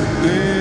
today.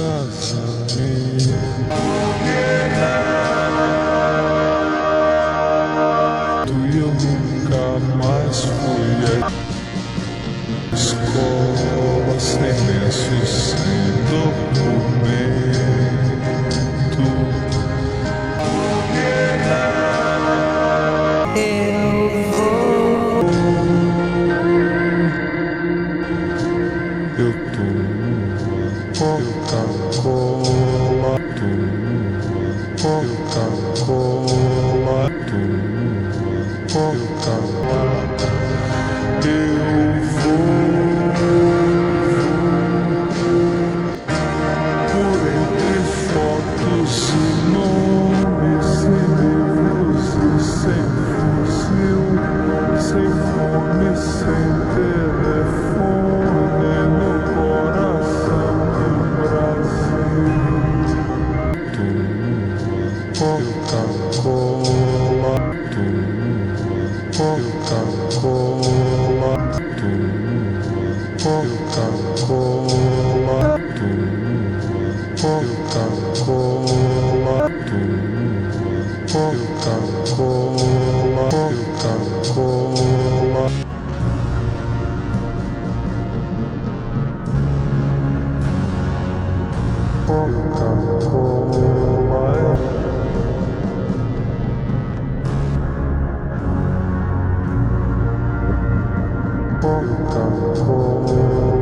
sozinho. Tu e eu nunca mais fui a escola sem lenço, sem documento. Eu tô Coca-Cola, You can Coca-Cola, coca You can cola Coca-Cola. こう